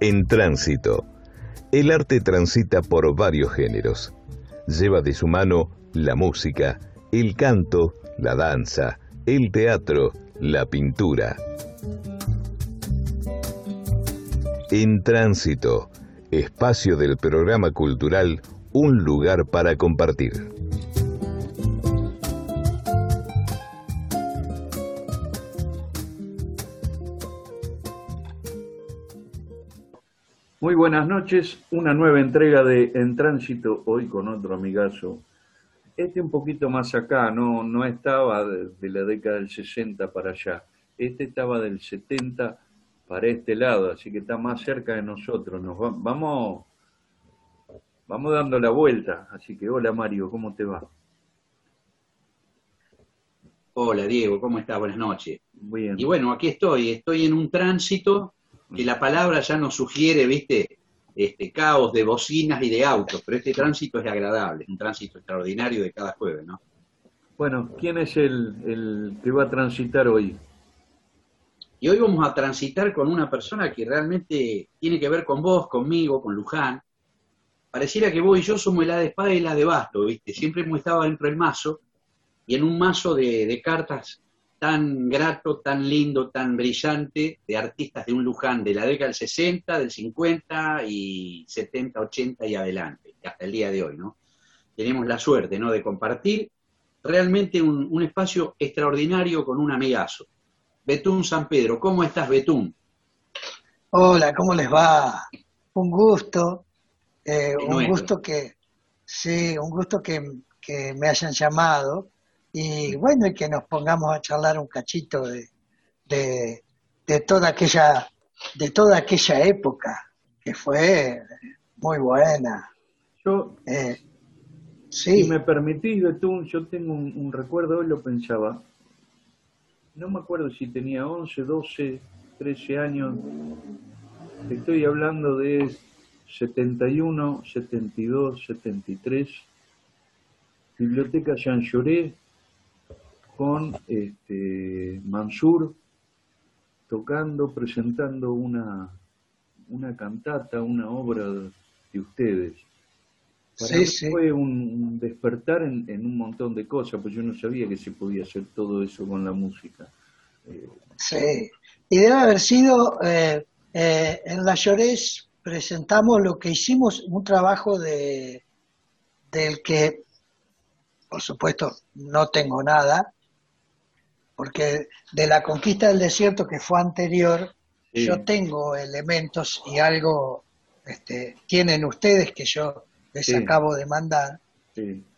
En tránsito, el arte transita por varios géneros. Lleva de su mano la música, el canto, la danza, el teatro, la pintura. En tránsito, espacio del programa cultural Un lugar para compartir. Muy buenas noches, una nueva entrega de En Tránsito, hoy con otro amigazo. Este un poquito más acá, no, no estaba de, la década del 60 para allá, este estaba del 70 para este lado, así que está más cerca de nosotros. Nos vamos, vamos dando la vuelta, así que hola Mario, ¿cómo te va? Hola Diego, ¿cómo estás? Buenas noches. Bien. Y bueno, aquí estoy, estoy en un tránsito que la palabra ya nos sugiere, viste, este caos de bocinas y de autos, pero este tránsito es agradable, es un tránsito extraordinario de cada jueves, ¿no? Bueno, ¿quién es el, el que va a transitar hoy? Y hoy vamos a transitar con una persona que realmente tiene que ver con vos, conmigo, con Luján. Pareciera que vos y yo somos la de espada y la de basto, ¿viste? Siempre hemos estado dentro del mazo y en un mazo de, de cartas tan grato, tan lindo, tan brillante de artistas de un Luján de la década del 60, del 50 y 70, 80 y adelante, hasta el día de hoy, ¿no? Tenemos la suerte, ¿no?, de compartir realmente un, un espacio extraordinario con un amigazo. Betún San Pedro, ¿cómo estás, Betún? Hola, ¿cómo les va? Un gusto, eh, un gusto que, sí, un gusto que, que me hayan llamado y bueno, y que nos pongamos a charlar un cachito de, de, toda aquella de toda aquella época que fue muy buena. Yo, eh, si me permitís, Betún, yo tengo un, recuerdo, hoy lo pensaba, no me acuerdo si tenía 11, 12, 13 años, estoy hablando de 71, 72, 73, Biblioteca Jean Lloré, con este, Mansur tocando, presentando una, una cantata, una obra de ustedes. Para mí fue un, despertar en, un montón de cosas, pues yo no sabía que se podía hacer todo eso con la música. Eh, sí, y debe haber sido, eh, eh, en La Llorés presentamos lo que hicimos, un trabajo de del que, por supuesto, no tengo nada, porque de la conquista del desierto que fue anterior, yo tengo elementos y algo este, tienen ustedes que yo les acabo de mandar,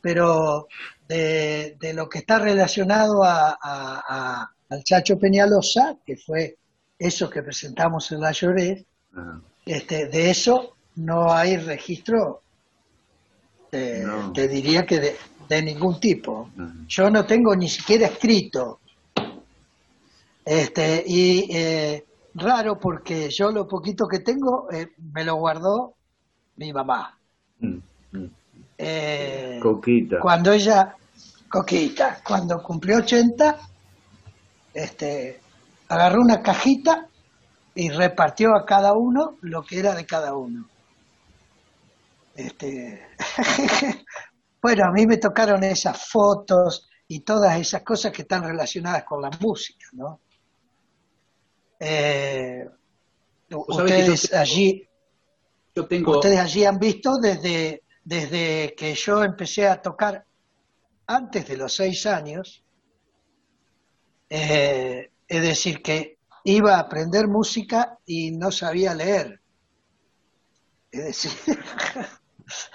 pero de, lo que está relacionado a, al Chacho Peñalosa, que fue eso que presentamos en la Lloré, este, de eso no hay registro, eh, te diría que de, de ningún tipo. Yo no tengo ni siquiera escrito este, y eh, raro porque yo lo poquito que tengo eh, me lo guardó mi mamá. Mm, mm. Eh, Coquita. Cuando ella, Coquita, cuando cumplió 80, este, agarró una cajita y repartió a cada uno lo que era de cada uno. Este, bueno, a mí me tocaron esas fotos y todas esas cosas que están relacionadas con la música, ¿no? Eh, ustedes allí, yo tengo... ustedes allí han visto desde, desde que yo empecé a tocar antes de los seis años, eh, es decir, que iba a aprender música y no sabía leer. Es decir,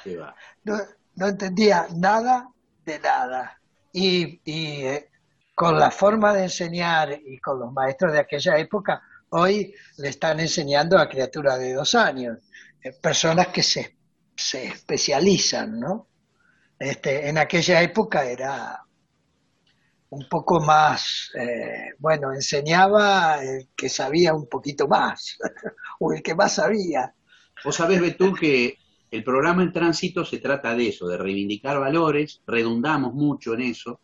no, no, entendía nada de nada. Y, y eh, con la forma de enseñar y con los maestros de aquella época, hoy le están enseñando a criaturas de dos años, eh, personas que se, se especializan, ¿no? Este, en aquella época era un poco más, eh, bueno, enseñaba el que sabía un poquito más, o el que más sabía. Vos sabés, Betún, que el programa en tránsito se trata de eso, de reivindicar valores, redundamos mucho en eso,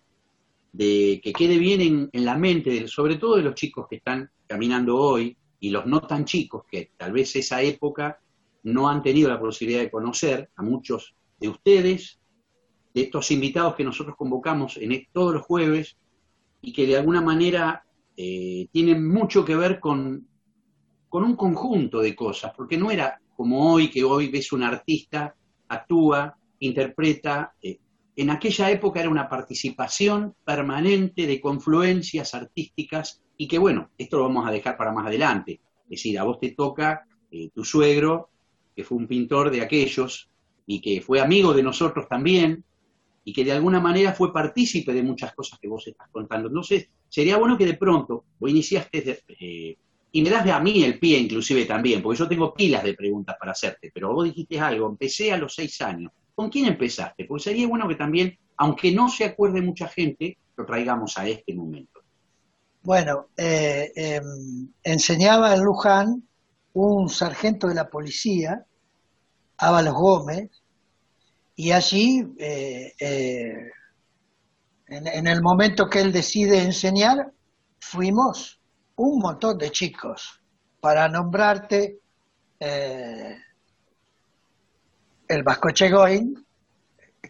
de que quede bien en, la mente, sobre todo de los chicos que están caminando hoy, y los no tan chicos, que tal vez esa época no han tenido la posibilidad de conocer a muchos de ustedes, de estos invitados que nosotros convocamos en todos los jueves y que de alguna manera eh, tienen mucho que ver con, con un conjunto de cosas, porque no era como hoy, que hoy ves un artista, actúa, interpreta, eh, en aquella época era una participación permanente de confluencias artísticas y que bueno, esto lo vamos a dejar para más adelante. Es decir, a vos te toca eh, tu suegro, que fue un pintor de aquellos y que fue amigo de nosotros también y que de alguna manera fue partícipe de muchas cosas que vos estás contando. Entonces, sería bueno que de pronto, vos iniciaste, eh, y me das de a mí el pie inclusive también, porque yo tengo pilas de preguntas para hacerte, pero vos dijiste algo, empecé a los seis años. ¿Con quién empezaste? Porque sería bueno que también, aunque no se acuerde mucha gente, lo traigamos a este momento. Bueno, eh, em, enseñaba en Luján un sargento de la policía, Ábalos Gómez, y allí, eh, eh, en, el momento que él decide enseñar, fuimos un montón de chicos. Para nombrarte, el Vasco Chegoin,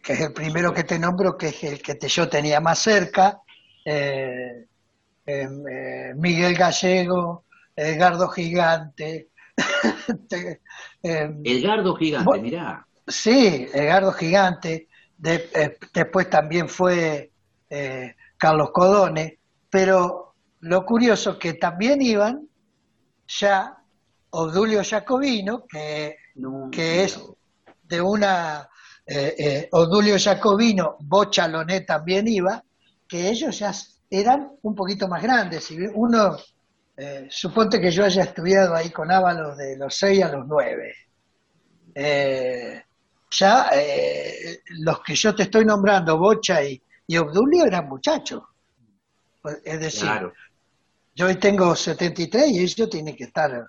que es el primero que te nombro, que es el que te, yo tenía más cerca, eh, em, eh, Miguel Gallego, Edgardo Gigante. Em, Edgardo Gigante, mirá. Sí, Edgardo Gigante. Eh, después también fue Carlos Codone, pero lo curioso que también iban ya Odulio Jacobino, que, que es de una, eh, eh, Odulio Jacobino, Bochaloné también iba, que ellos ya eran un poquito más grandes. Uno, eh, suponte que yo haya estudiado ahí con Ábalos de los 6 a los 9. Eh, ya los que yo te estoy nombrando, Bocha y, y Obdulio, eran muchachos. Pues, es decir, yo hoy tengo 73 y ellos tienen que estar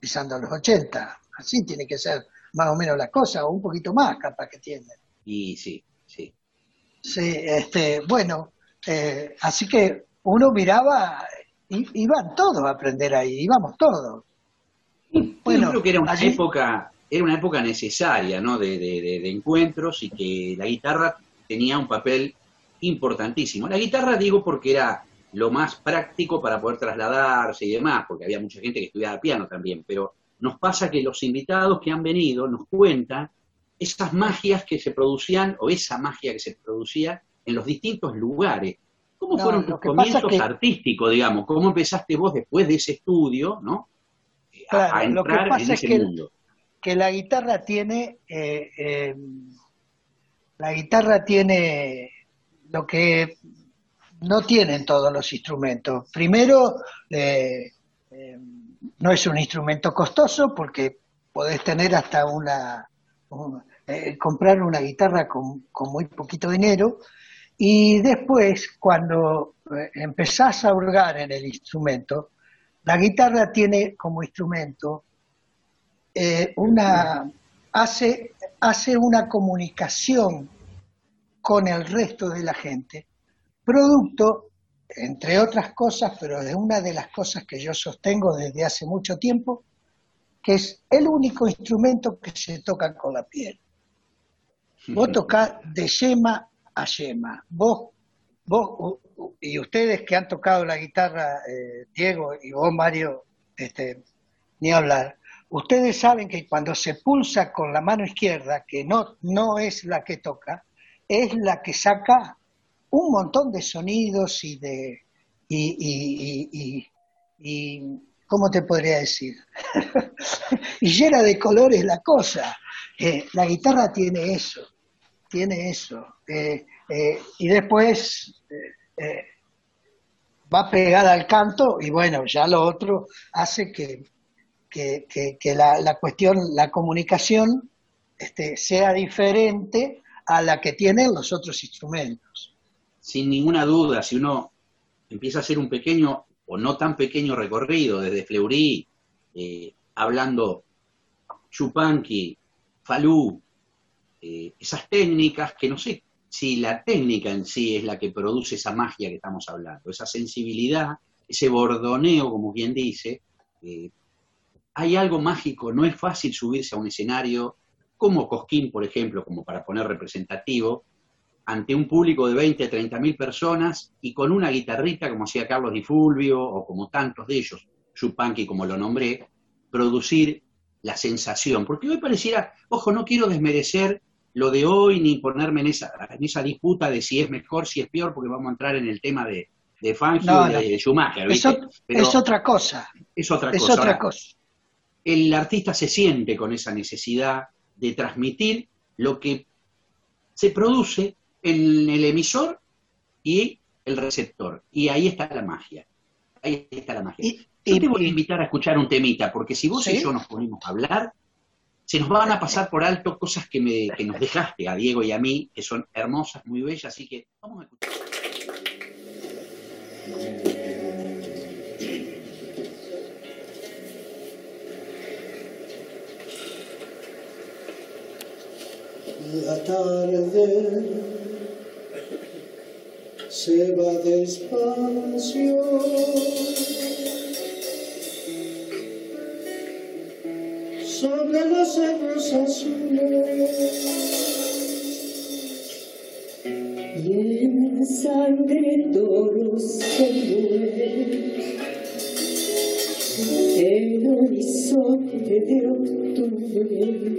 pisando los 80. Así tiene que ser más o menos la cosa, o un poquito más capaz que tienen. Y sí, sí. Sí, este, bueno, eh, así que uno miraba, iban todos a aprender ahí, íbamos todos. Bueno, Yo creo que era una época, era una época necesaria, ¿no? De, de, encuentros y que la guitarra tenía un papel importantísimo. La guitarra digo porque era lo más práctico para poder trasladarse y demás, porque había mucha gente que estudiaba piano también, pero nos pasa que los invitados que han venido nos cuentan esas magias que se producían, o esa magia que se producía en los distintos lugares. ¿Cómo fueron tus comienzos artísticos, digamos? ¿Cómo empezaste vos después de ese estudio, ¿no? a, entrar lo que pasa en ese es que, mundo? que la guitarra tiene, eh, eh, la guitarra tiene lo que no tienen todos los instrumentos. Primero, eh, no es un instrumento costoso porque podés tener hasta una, eh, comprar una guitarra con, muy poquito dinero. Y después cuando eh, empezás a hurgar en el instrumento, la guitarra tiene como instrumento eh, una, hace, hace una comunicación con el resto de la gente, producto entre otras cosas, pero es una de las cosas que yo sostengo desde hace mucho tiempo, que es el único instrumento que se toca con la piel. Vos tocás de yema a yema. Vos, vos y ustedes que han tocado la guitarra, eh, Diego y vos, Mario, este, ni hablar, ustedes saben que cuando se pulsa con la mano izquierda, que no, no es la que toca, es la que saca un montón de sonidos y de... Y, y, ¿cómo te podría decir? y llena de colores la cosa. Eh, la guitarra tiene eso, tiene eso. Eh, eh, y después va pegada al canto y bueno, ya lo otro hace que, que, la, la, cuestión, la comunicación este, sea diferente a la que tienen los otros instrumentos sin ninguna duda, si uno empieza a hacer un pequeño o no tan pequeño recorrido desde Fleury, eh, hablando chupanqui, falú, eh, esas técnicas que no sé si la técnica en sí es la que produce esa magia que estamos hablando, esa sensibilidad, ese bordoneo, como quien dice, Eh, hay algo mágico, no es fácil subirse a un escenario como Cosquín, por ejemplo, como para poner representativo, ante un público de 20 a 30 mil personas y con una guitarrita como hacía Carlos Di Fulvio o como tantos de ellos, Chupanqui como lo nombré, producir la sensación. Porque hoy pareciera, ojo, no quiero desmerecer lo de hoy ni ponerme en esa, en esa disputa de si es mejor, si es peor, porque vamos a entrar en el tema de, de Fangio y de, Schumacher. Es, otra cosa. Es otra cosa. Es otra cosa. El artista se siente con esa necesidad de transmitir lo que se produce en el emisor y el receptor. Y ahí está la magia. Ahí está la magia. yo te voy a invitar a escuchar un temita, porque si vos y yo nos ponemos a hablar, se nos van a pasar por alto cosas que, me, que nos dejaste a Diego y a mí, que son hermosas, muy bellas, así que vamos a escuchar. La tarde se va despacio. Sobre los cerros azules y en sangre toros se muere el horizonte de octubre.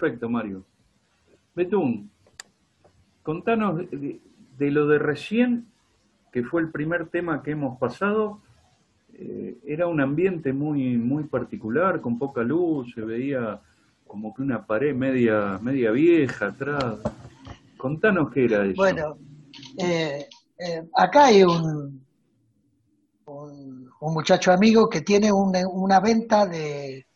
Perfecto, Mario. Betún, contanos de, lo de recién, que fue el primer tema que hemos pasado. Eh, era un ambiente muy, muy particular, con poca luz, se veía como que una pared media, media vieja atrás. Contanos qué era eso. Bueno, eh, eh, acá hay un, un, muchacho amigo que tiene una, una venta de,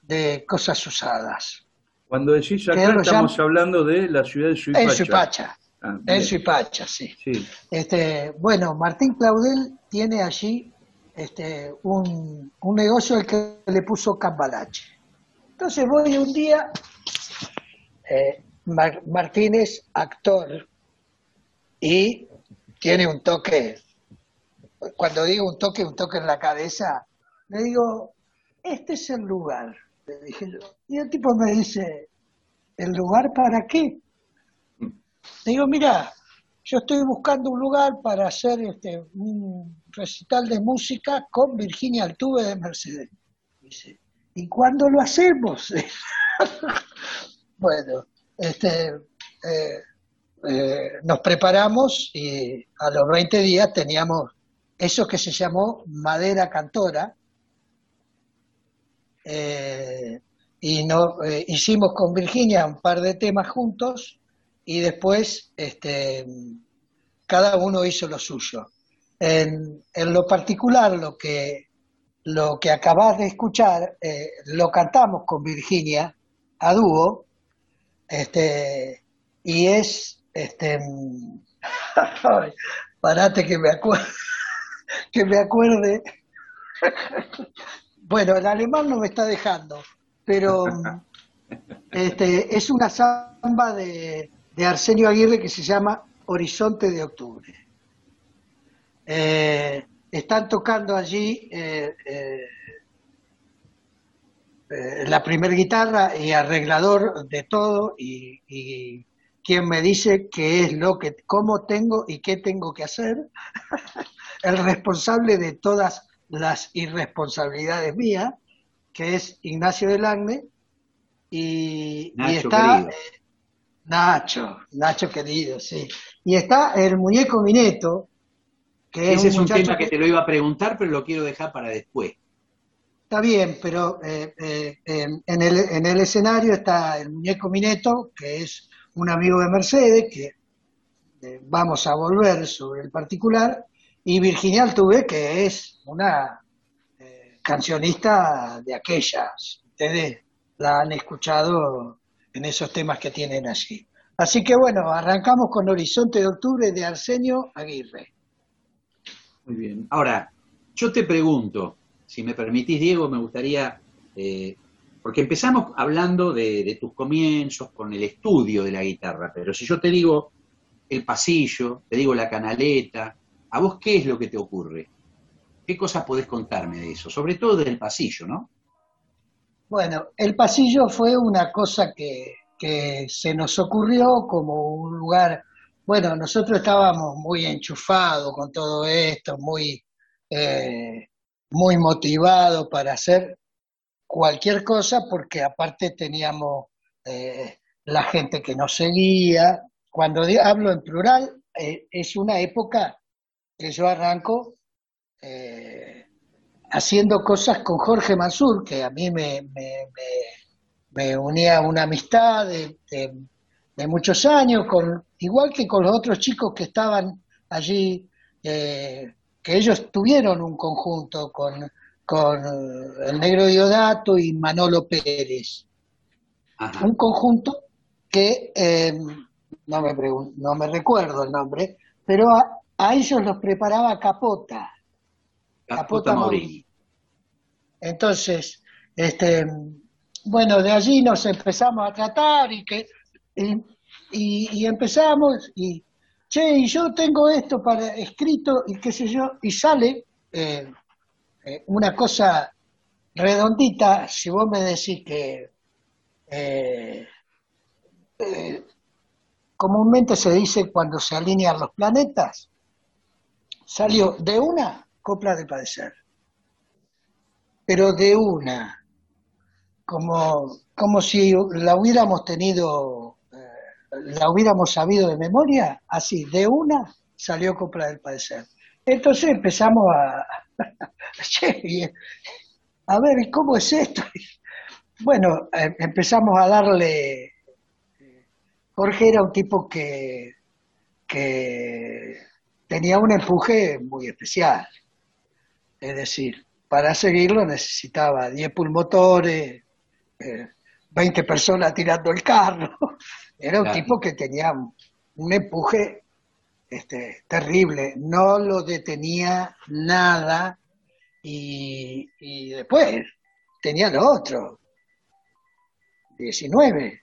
de cosas usadas. Cuando decís acá estamos hablando de la ciudad de Suipacha. En Suipacha, ah, en Suipacha, sí. Este, bueno, Martín Claudel tiene allí este, un, negocio al que le puso Cambalache. Entonces voy un día, eh, Martínez, actor, y tiene un toque, cuando digo un toque, un toque en la cabeza, le digo, este es el lugar dije Y el tipo me dice, ¿el lugar para qué? Le digo, mira, yo estoy buscando un lugar para hacer este, un recital de música con Virginia Altuve de Mercedes. ¿y cuándo lo hacemos? bueno, este, eh, eh, nos preparamos y a los 20 días teníamos eso que se llamó Madera Cantora, eh, y no, eh, hicimos con Virginia un par de temas juntos y después este, cada uno hizo lo suyo. En, lo particular, lo que, lo que acabas de escuchar, eh, lo cantamos con Virginia a dúo, este, y es, este, parate que me acuerde, que me acuerde bueno, el alemán no me está dejando, pero este, es una samba de, Arsenio Aguirre que se llama Horizonte de Octubre. Eh, están tocando allí eh, eh, la primer guitarra y arreglador de todo y, y, quien me dice qué es lo que, cómo tengo y qué tengo que hacer, el responsable de todas las irresponsabilidades mías, que es Ignacio del Agne, y, está Nacho, Nacho querido, sí. Y está el muñeco Mineto, que Ese es un, tema que, te lo iba a preguntar, pero lo quiero dejar para después. Está bien, pero eh, eh, en, el, en el escenario está el muñeco Mineto, que es un amigo de Mercedes, que eh, vamos a volver sobre el particular, y Virginia Altuve, que es una eh, cancionista de aquellas. Ustedes la han escuchado en esos temas que tienen allí. Así que bueno, arrancamos con Horizonte de Octubre de Arsenio Aguirre. Muy bien. Ahora, yo te pregunto, si me permitís, Diego, me gustaría, eh, porque empezamos hablando de, de, tus comienzos con el estudio de la guitarra, pero si yo te digo el pasillo, te digo la canaleta, ¿A vos qué es lo que te ocurre? ¿Qué cosas podés contarme de eso? Sobre todo del pasillo, ¿no? Bueno, el pasillo fue una cosa que, se nos ocurrió como un lugar, bueno, nosotros estábamos muy enchufados con todo esto, muy, eh, muy motivados para hacer cualquier cosa, porque aparte teníamos eh, la gente que nos seguía. Cuando hablo en plural, eh, es una época que yo arranco eh, haciendo cosas con Jorge Mansur, que a mí me, me, unía una amistad de, muchos años, con, igual que con los otros chicos que estaban allí, eh, que ellos tuvieron un conjunto con, con el negro Diodato y Manolo Pérez. Un conjunto que eh, no me, no me recuerdo el nombre, pero a, ellos los preparaba Capota. Capota, Capota Entonces, este, bueno, de allí nos empezamos a tratar y que y, empezamos y che, y yo tengo esto para escrito y qué sé yo, y sale eh, eh, una cosa redondita, si vos me decís que eh, comúnmente se dice cuando se alinean los planetas, salió de una copla de padecer, pero de una, como, como si la hubiéramos tenido, eh, la hubiéramos sabido de memoria, así, de una salió Copla del Padecer. Entonces empezamos a, a ver, ¿cómo es esto? Bueno, eh, empezamos a darle, Jorge era un tipo que, que tenía un empuje muy especial, es decir, para seguirlo necesitaba 10 pulmotores, 20 personas tirando el carro. Era un tipo que tenía un empuje este, terrible, no lo detenía nada y, después tenía lo otro, 19.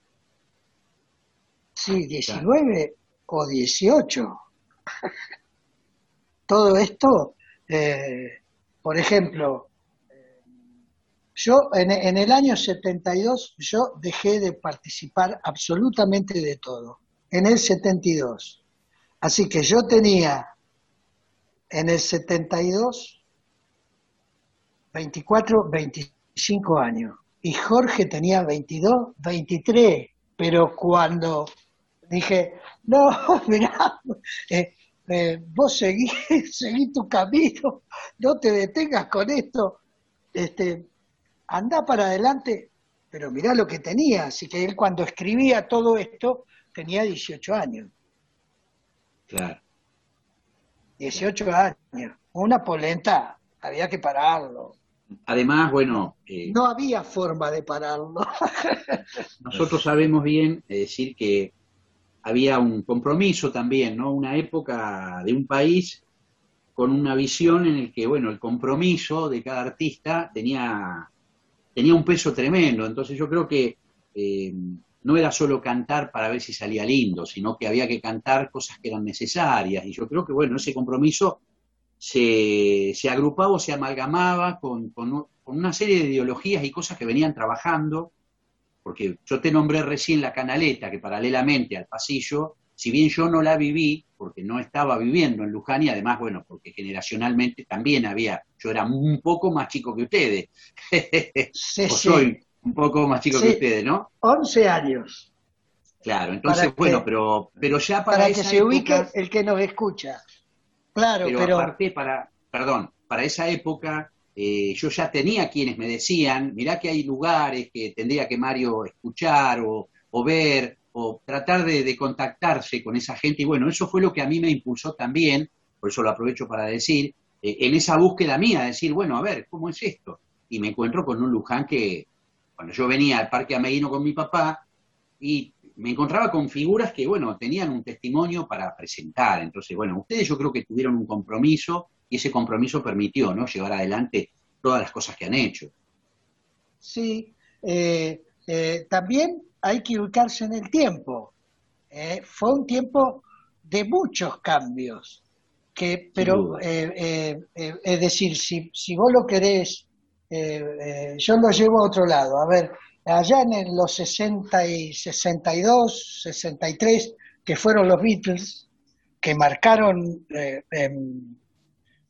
Sí, 19 o 18. Todo esto, eh, por ejemplo, yo en, el año 72 yo dejé de participar absolutamente de todo. En el 72. Así que yo tenía en el 72 24, 25 años y Jorge tenía 22, 23. Pero cuando dije, no, mirá, eh, eh, vos seguí, seguí tu camino, no te detengas con esto. Este, anda para adelante, pero mirá lo que tenía, así que él cuando escribía todo esto tenía 18 años. Claro. 18 años, una polenta, había que pararlo. Además, bueno... Eh, no había forma de pararlo. nosotros sabemos bien decir que había un compromiso también, ¿no? Una época de un país con una visión en el que, bueno, el compromiso de cada artista tenía tenía un peso tremendo. Entonces yo creo que eh, no era solo cantar para ver si salía lindo, sino que había que cantar cosas que eran necesarias. Y yo creo que, bueno, ese compromiso se, se agrupaba o se amalgamaba con, con, una serie de ideologías y cosas que venían trabajando, porque yo te nombré recién la canaleta, que paralelamente al pasillo, si bien yo no la viví, porque no estaba viviendo en Luján y además, bueno, porque generacionalmente también había, yo era un poco más chico que ustedes. Sí, soy un poco más chico que ustedes, ¿no? 11 años. Claro, entonces, bueno, pero, pero ya para, para que se ubique el que nos escucha. Claro, pero, pero... aparte para, perdón, para esa época eh, yo ya tenía quienes me decían, mirá que hay lugares que tendría que Mario escuchar o, o ver, o tratar de, contactarse con esa gente. Y bueno, eso fue lo que a mí me impulsó también, por eso lo aprovecho para decir, eh, en esa búsqueda mía, decir, bueno, a ver, ¿cómo es esto? Y me encuentro con un Luján que, cuando yo venía al Parque Ameguino con mi papá, y me encontraba con figuras que, bueno, tenían un testimonio para presentar. Entonces, bueno, ustedes yo creo que tuvieron un compromiso y ese compromiso permitió, ¿no?, llevar adelante todas las cosas que han hecho. Sí, eh, eh, también hay que ubicarse en el tiempo. ¿eh? fue un tiempo de muchos cambios, que, pero es decir, si, si vos lo querés, yo lo llevo a otro lado. A ver, allá en los 60 y 62, 63, que fueron los Beatles, que marcaron em,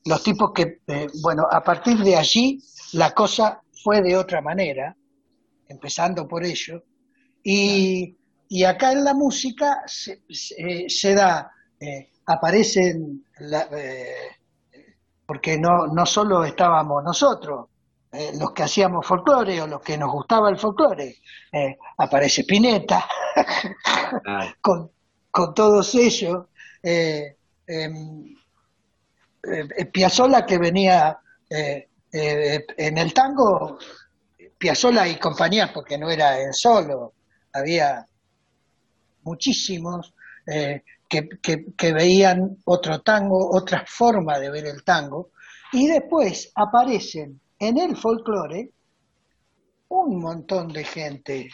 los tipos que, bueno, a partir de allí la cosa fue de otra manera, empezando por ello, y, y acá en la música se, se, da, eh, aparecen, eh, porque no, no solo estábamos nosotros, eh, los que hacíamos folclore o los que nos gustaba el folclore, aparece Pineta, con, con, todos ellos, em, Piazzolla que venía en el tango, Piazzolla y compañía, porque no era él solo, había muchísimos, eh, que, veían otro tango, otra forma de ver el tango, y después aparecen en el folclore un montón de gente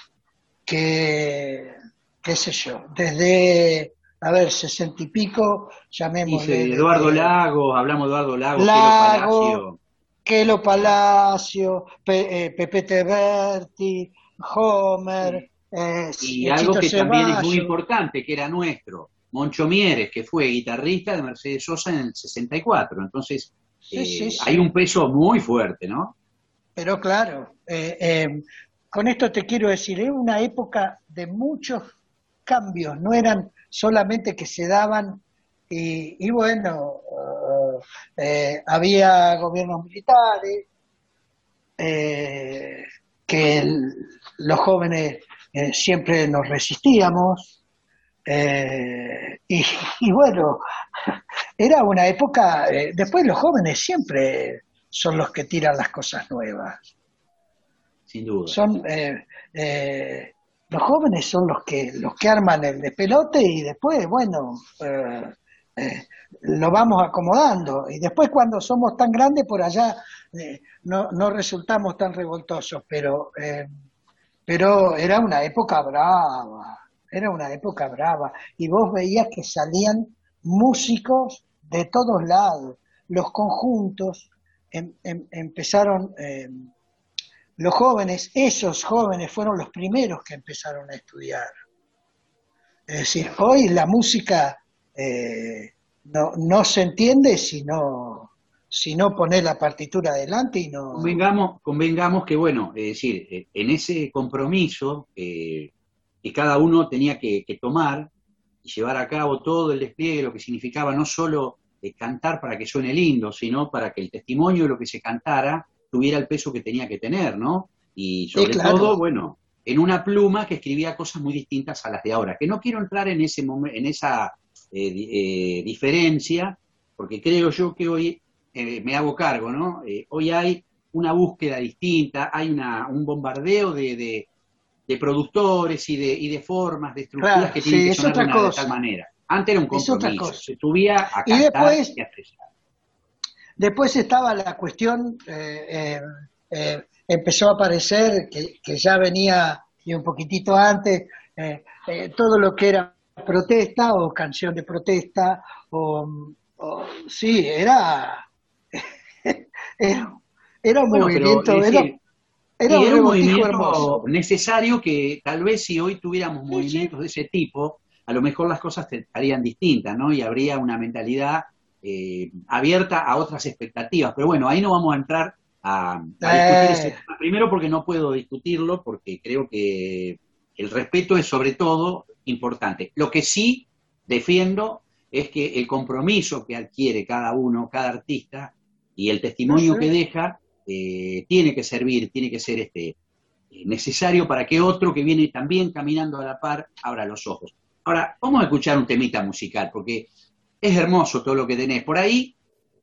que, qué sé yo, desde, a ver, sesenta y pico, llamémosle... Eduardo Lago, hablamos de Eduardo Lago, Lago Kelo Palacio, eh, Pepe Teberti, Homer... Eh, y algo que también es muy importante, que era nuestro, Moncho Mieres, que fue guitarrista de Mercedes Sosa en el 64. Entonces, eh, hay un peso muy fuerte, ¿no? Pero claro, eh, eh, con esto te quiero decir, es una época de muchos cambios, no eran solamente que se daban y, bueno, había gobiernos militares, que los jóvenes siempre nos resistíamos, eh, y, bueno, era una época, eh, después los jóvenes siempre son los que tiran las cosas nuevas. Sin duda. Son, eh, los jóvenes son los que, los que arman el despelote y después, bueno, lo vamos acomodando. Y después cuando somos tan grandes por allá no, no resultamos tan revoltosos, pero, pero era una época brava era una época brava y vos veías que salían músicos de todos lados, los conjuntos em, em, empezaron, em, los jóvenes, esos jóvenes fueron los primeros que empezaron a estudiar. Es decir, hoy la música eh, no, no se entiende si no, si no poner la partitura adelante y no... Convengamos, convengamos que, bueno, es decir, eh, en ese compromiso eh, que cada uno tenía que, tomar y llevar a cabo todo el despliegue, lo que significaba no solo cantar para que suene lindo, sino para que el testimonio de lo que se cantara tuviera el peso que tenía que tener, ¿no? Y sobre todo, bueno, en una pluma que escribía cosas muy distintas a las de ahora. Que no quiero entrar en, ese en esa eh, eh, diferencia, porque creo yo que hoy me hago cargo, ¿no? hoy hay una búsqueda distinta, hay una, un bombardeo de, de productores y de, y de formas, de estructuras que tienen que sonar de, tal manera. Antes era un compromiso, se subía a cantar y, después, Después estaba la cuestión, eh, eh, eh, empezó a aparecer, que, ya venía y un poquitito antes, todo lo que era protesta o canción de protesta, o, sí, era, era, un movimiento, era un, movimiento necesario que tal vez si hoy tuviéramos movimientos de ese tipo, a lo mejor las cosas estarían distintas, ¿no? Y habría una mentalidad eh, abierta a otras expectativas. Pero bueno, ahí no vamos a entrar a, discutir ese eh. tema. Primero porque no puedo discutirlo, porque creo que el respeto es sobre todo importante. Lo que sí defiendo es que el compromiso que adquiere cada uno, cada artista, y el testimonio que deja, eh, tiene que servir, tiene que ser este, necesario para que otro que viene también caminando a la par abra los ojos. Ahora, vamos a escuchar un temita musical, porque es hermoso todo lo que tenés. Por ahí,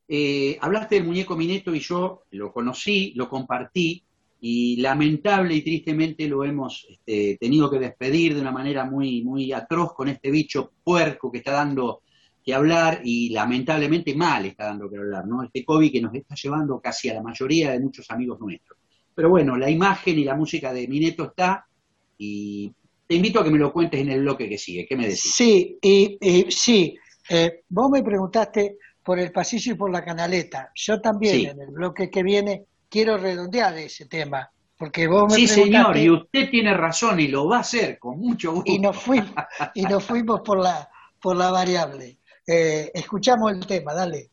eh, hablaste del muñeco Mineto y yo lo conocí, lo compartí, y lamentable y tristemente lo hemos este, tenido que despedir de una manera muy, muy atroz con este bicho puerco que está dando que hablar y lamentablemente mal está dando que hablar, ¿no? Este COVID que nos está llevando casi a la mayoría de muchos amigos nuestros. Pero bueno, la imagen y la música de Mineto está y te invito a que me lo cuentes en el bloque que sigue. ¿Qué me decís? Sí, y, sí, eh, vos me preguntaste por el pasillo y por la canaleta. Yo también en el bloque que viene quiero redondear ese tema. Porque vos me sí, señor, y usted tiene razón y lo va a hacer con mucho gusto. Y nos fuimos, y nos fuimos por la, por la variable. Eh, escuchamos el tema, dale.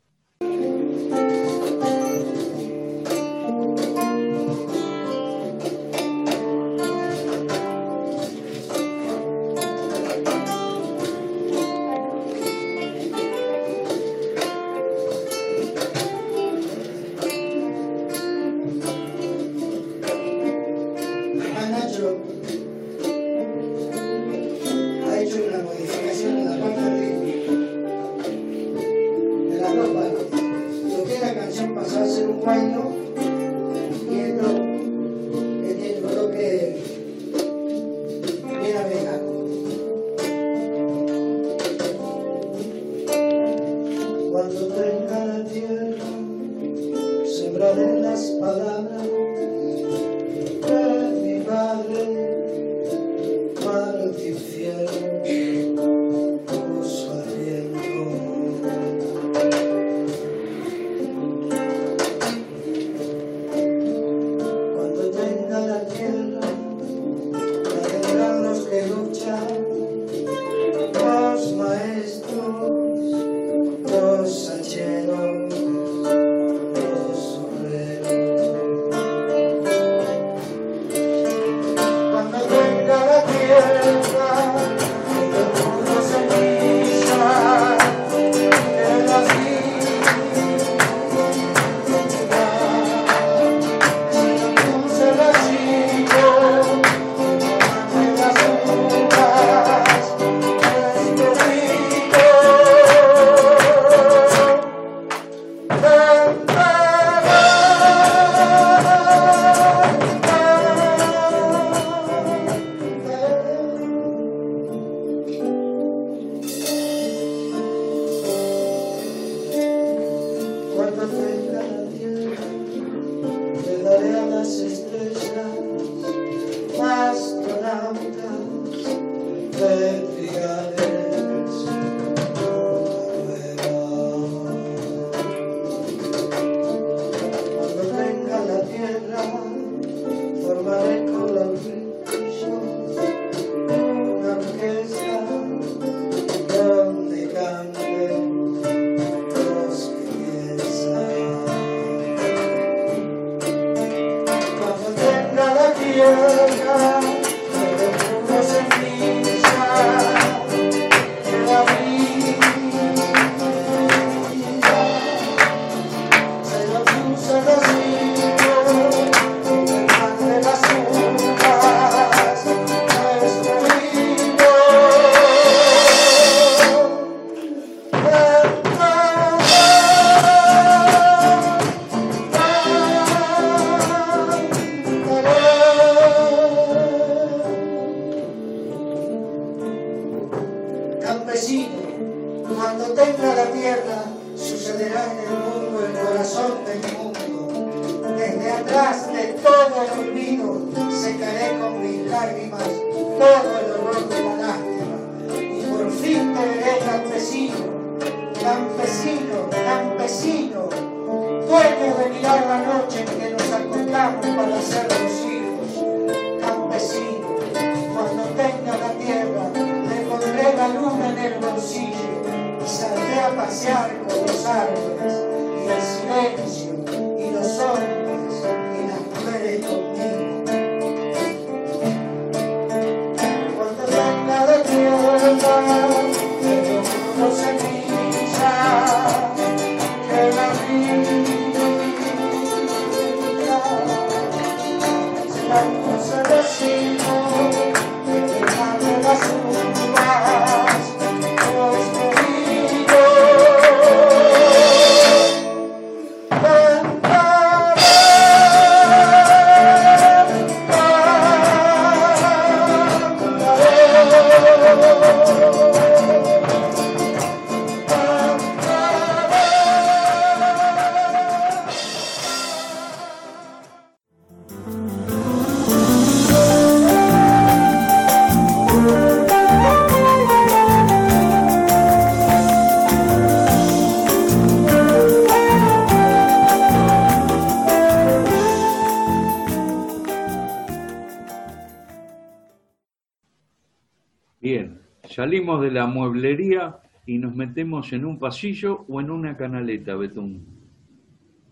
Salimos de la mueblería y nos metemos en un pasillo o en una canaleta, Betún.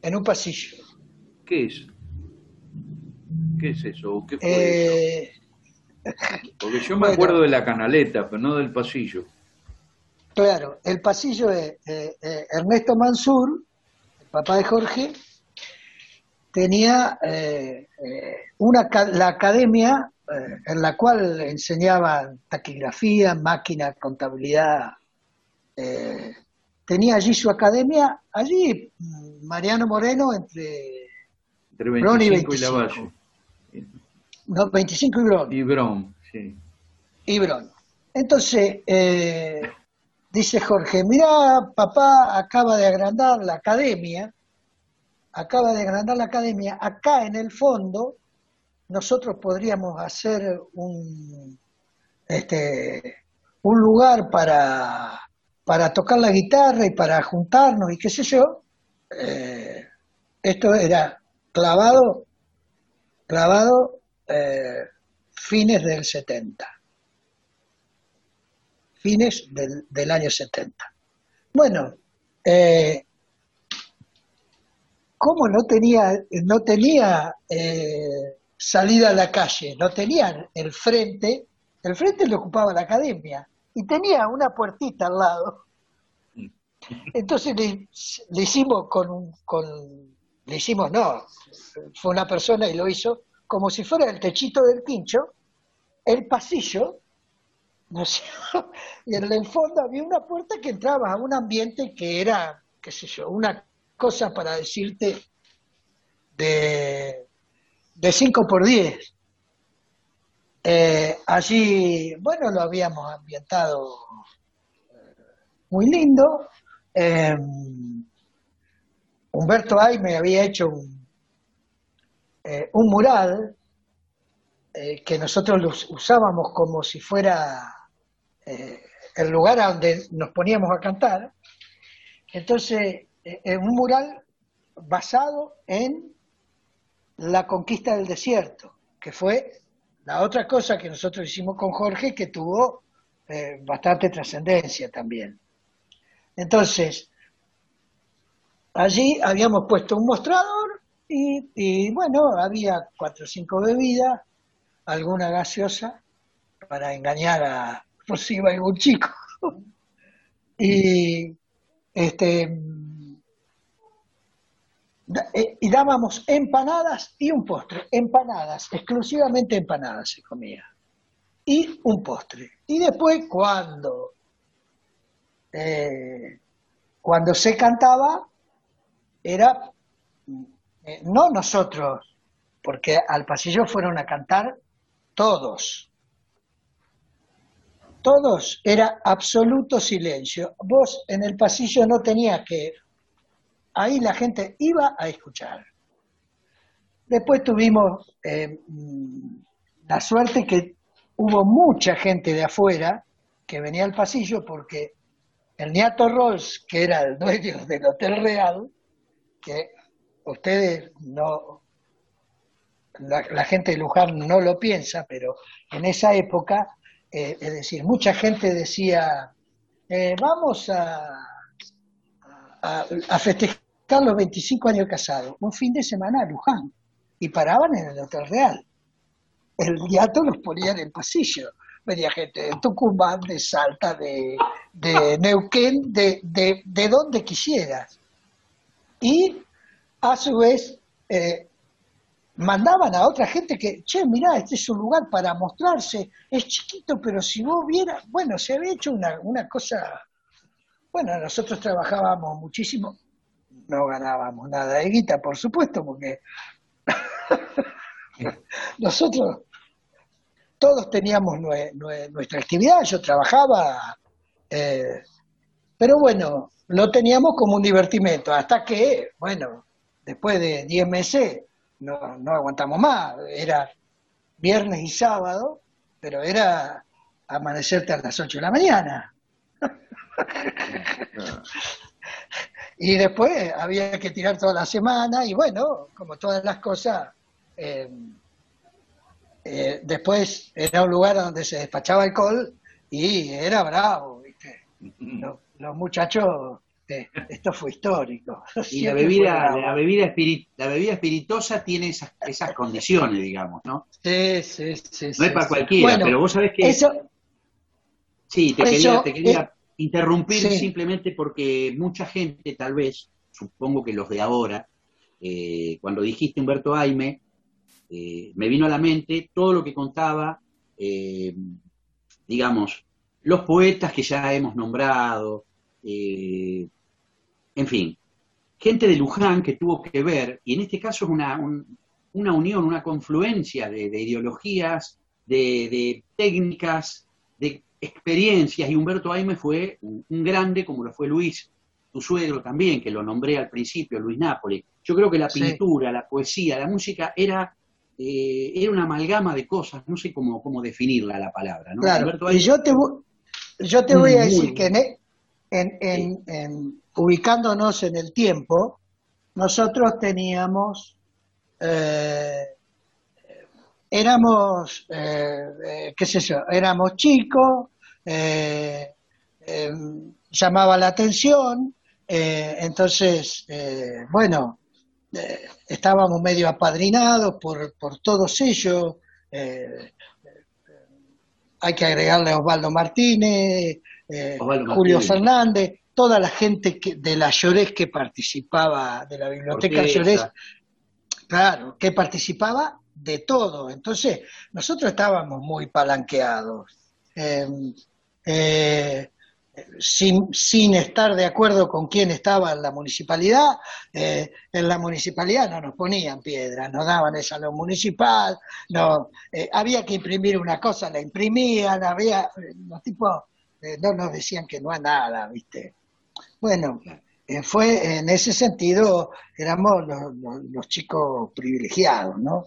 En un pasillo. ¿Qué es? ¿Qué es eso? ¿O ¿Qué fue Eh, eso? Porque yo me bueno. acuerdo de la canaleta, pero no del pasillo. Claro, el pasillo es eh, eh, Ernesto Mansur, el papá de Jorge, tenía eh, una la academia en la cual enseñaban taquigrafía, máquina, contabilidad. eh, tenía allí su academia, allí mm, Mariano Moreno entre Entre Bron y 25 y la 25. Valle. no, 25 y Bron. Y Brom, sí. y Bron. Entonces, eh, dice Jorge, mira, papá acaba de agrandar la academia, acaba de agrandar la academia, acá en el fondo nosotros podríamos hacer un, este, un lugar para, para tocar la guitarra y para juntarnos y qué sé yo. Eh, esto era clavado, clavado eh, fines del 70 fines del, del año 70. Bueno, eh, ¿cómo no tenía, no tenía eh, salida a la calle? No tenía el frente, el frente lo ocupaba la academia y tenía una puertita al lado. Entonces le, le hicimos con, un- con, le hicimos, no, fue una persona y lo hizo, como si fuera el techito del quincho, el pasillo ¿no es? Y en el fondo había una puerta que entraba a un ambiente que era, qué sé yo, una cosa para decirte de, de 5 por 10. Eh, allí, bueno, lo habíamos ambientado eh, muy lindo. Eh, Humberto Ay me había hecho un, eh, un mural eh, que nosotros lo us- usábamos como si fuera el lugar a donde nos poníamos a cantar. Entonces, un mural basado en la conquista del desierto, que fue la otra cosa que nosotros hicimos con Jorge que tuvo eh, bastante trascendencia también. Entonces, allí habíamos puesto un mostrador y, bueno, había cuatro o cinco bebidas, alguna gaseosa para engañar a por si iba algún chico. y este y dábamos empanadas y un postre, empanadas, exclusivamente empanadas se comía. Y un postre. Y después cuando eh, cuando se cantaba era eh, no nosotros, porque al pasillo fueron a cantar todos, todos, era absoluto silencio. Vos en el pasillo no tenías que... Ahí la gente iba a escuchar. Después tuvimos eh, mm, la suerte que hubo mucha gente de afuera que venía al pasillo porque el Niato Rolls, que era el dueño del Hotel Real, que ustedes no, la, gente de Luján no lo piensa, pero en esa época, eh, es decir, mucha gente decía, eh, vamos a, a, festejar los 25 años casados, un fin de semana a Luján, y paraban en el Hotel Real. El Niato los ponía en el pasillo venía gente de Tucumán, de Salta, de, Neuquén, de, de, donde quisieras. Y a su vez eh, mandaban a otra gente que, che, mirá, este es un lugar para mostrarse, es chiquito, pero si vos vieras, bueno, se había hecho una, una cosa, bueno, nosotros trabajábamos muchísimo, no ganábamos nada de guita, por supuesto, porque nosotros todos teníamos nuestra actividad, yo trabajaba, eh, pero bueno, lo teníamos como un divertimento, hasta que, bueno, después de 10 meses no, no aguantamos más, era viernes y sábado, pero era amanecerte a las 8 de la mañana. Y después había que tirar toda la semana y bueno, como todas las cosas, eh, eh, después era un lugar donde se despachaba alcohol y era bravo, ¿viste? Los, muchachos, eh, esto fue histórico. Y la bebida, la bebida, la bebida espirituosa tiene esas, esas condiciones, digamos, ¿no? Sí, sí, sí. No es para cualquiera, pero vos sabés que... Eso, sí, te quería, te quería interrumpir simplemente porque mucha gente, tal vez, supongo que los de ahora, eh, cuando dijiste Humberto Aime, eh, me vino a la mente todo lo que contaba, eh, digamos, los poetas que ya hemos nombrado, en fin, gente de Luján que tuvo que ver, y en este caso es una, una unión, una confluencia de, ideologías, de, técnicas, de experiencias, y Humberto Aime fue un, grande como lo fue Luis, tu suegro también, que lo nombré al principio, Luis Nápoles. Yo creo que la pintura, la poesía, la música era eh, era una amalgama de cosas, no sé cómo, cómo definirla la palabra. ¿no? Claro, y yo te, yo te voy a decir que en, en, ubicándonos en el tiempo, nosotros teníamos, eh, éramos, eh, qué sé yo, éramos chicos, llamaba la atención, entonces, bueno, eh, estábamos medio apadrinados por, por todos ellos. Eh, hay que agregarle a Osvaldo Martínez, eh, Julio Fernández, toda la gente que, de la Llorés que participaba, de la biblioteca Llorés, claro, que participaba de todo. Entonces, nosotros estábamos muy palanqueados. Eh, sin, sin estar de acuerdo con quién estaba en la municipalidad, eh, en la municipalidad no nos ponían piedras, nos daban el salón municipal, no, eh, había que imprimir una cosa, la imprimían, había, los tipos eh, no nos decían que no a nada, ¿viste? Bueno, fue en ese sentido, éramos los, chicos privilegiados, ¿no?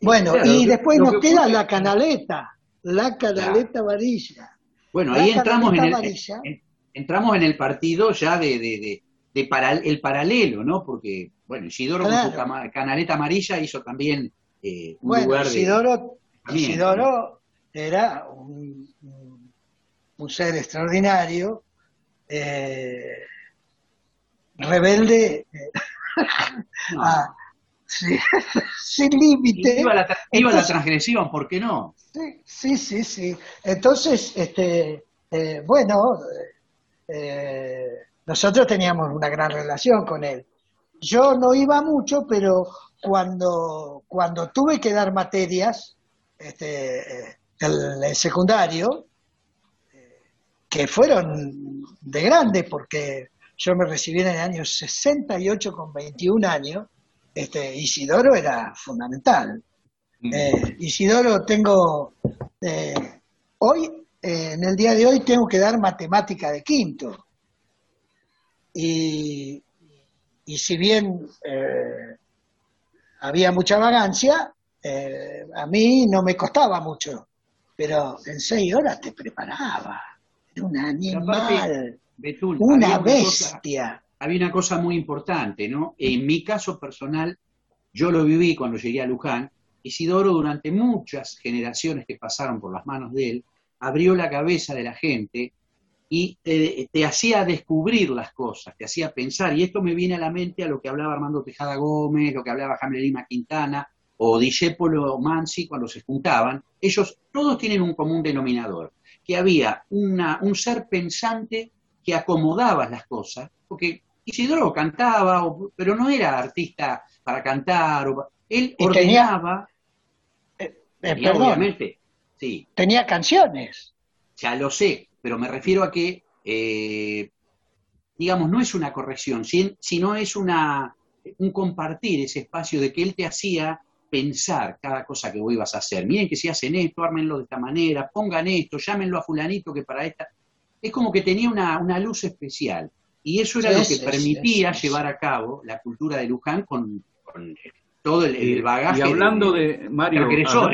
Bueno, y después nos queda la canaleta, la canaleta varilla bueno, ahí entramos en, el, entramos en el partido ya de, de, el paralelo, ¿no? Porque, bueno, Isidoro con su canaleta amarilla hizo también eh, un bueno, lugar Isidoro, Isidoro era un, ser extraordinario, eh, rebelde sin límite. Iba, la, iba la transgresión, ¿por qué no? Sí, sí, sí. sí. Entonces, este, eh, bueno, eh, nosotros teníamos una gran relación con él. Yo no iba mucho, pero cuando, cuando tuve que dar materias, este, el, secundario, que fueron de grande, porque yo me recibí en el año 68 con 21 años, este, Isidoro era fundamental. Mm. Eh, Isidoro tengo, eh, hoy, eh, en el día de hoy, tengo que dar matemática de quinto. Y, y si bien eh, había mucha vagancia, a mí no me costaba mucho, pero en seis horas te preparaba. Era un animal, una bestia. Había una cosa muy importante, ¿no? En mi caso personal, yo lo viví cuando llegué a Luján, Isidoro durante muchas generaciones que pasaron por las manos de él, abrió la cabeza de la gente y te, hacía descubrir las cosas, te hacía pensar, y esto me viene a la mente a lo que hablaba Armando Tejada Gómez, lo que hablaba Jaime Lima Quintana, o Discepolo Mansi cuando se juntaban, ellos todos tienen un común denominador, que había un ser pensante que acomodaba las cosas, porque Isidoro cantaba, pero no era artista para cantar, él ordenaba, tenía, eh, eh, obviamente, sí. Tenía canciones. Ya lo sé, pero me refiero a que, eh, digamos, no es una corrección, sino es una, un compartir ese espacio de que él te hacía pensar cada cosa que vos ibas a hacer. Miren que si hacen esto, ármenlo de esta manera, pongan esto, llámenlo a fulanito que para esta... Es como que tenía una, luz especial. Y eso era lo que permitía llevar a cabo la cultura de Luján con, todo el, bagaje y hablando de, Mario,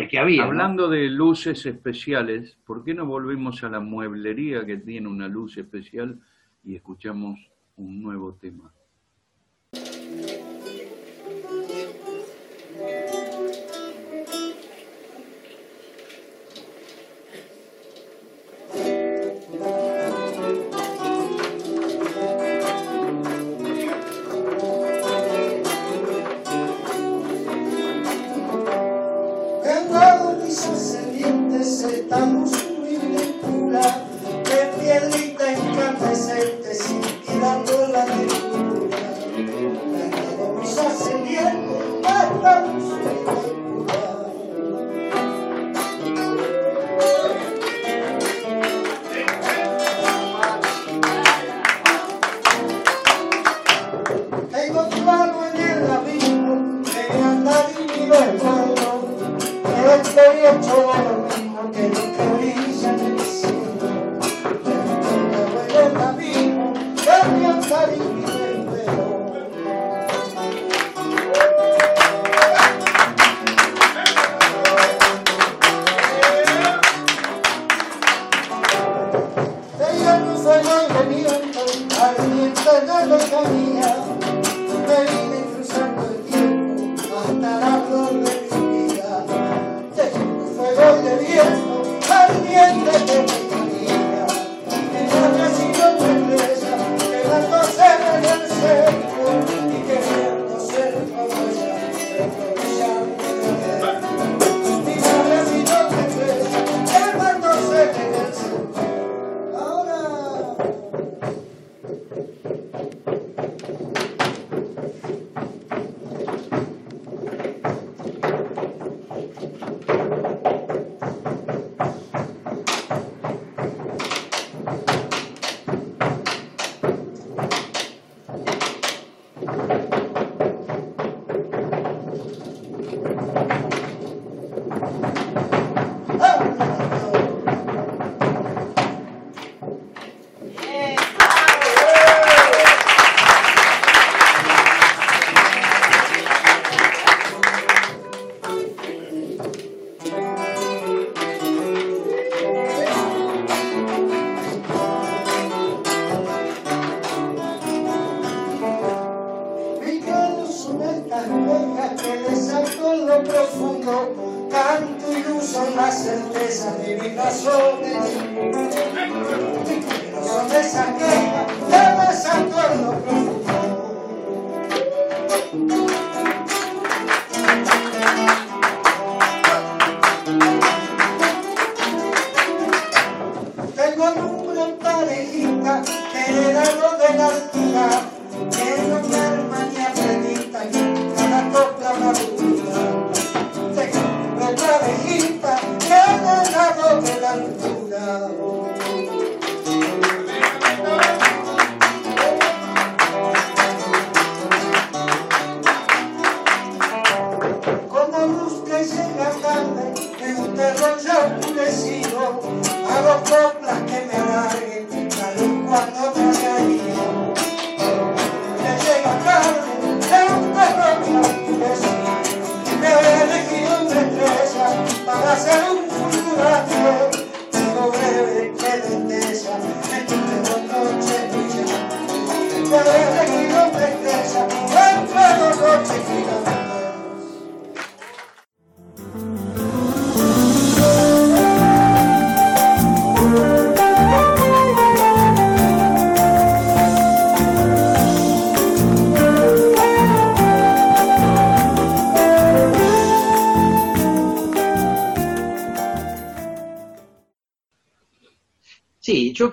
que había. Hablando de luces especiales, ¿por qué no volvemos a la mueblería que tiene una luz especial y escuchamos un nuevo tema?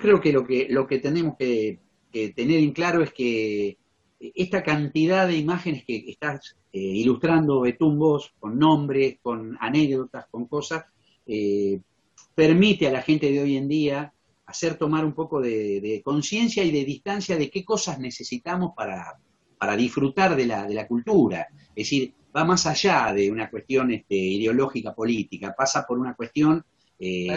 Creo que lo que, lo que tenemos que, que tener en claro es que esta cantidad de imágenes que estás eh, ilustrando, Betún, vos, con nombres, con anécdotas, con cosas, eh, permite a la gente de hoy en día hacer tomar un poco de, de conciencia y de distancia de qué cosas necesitamos para, para disfrutar de la, de la cultura. Es decir, va más allá de una cuestión este, ideológica política, pasa por una cuestión eh,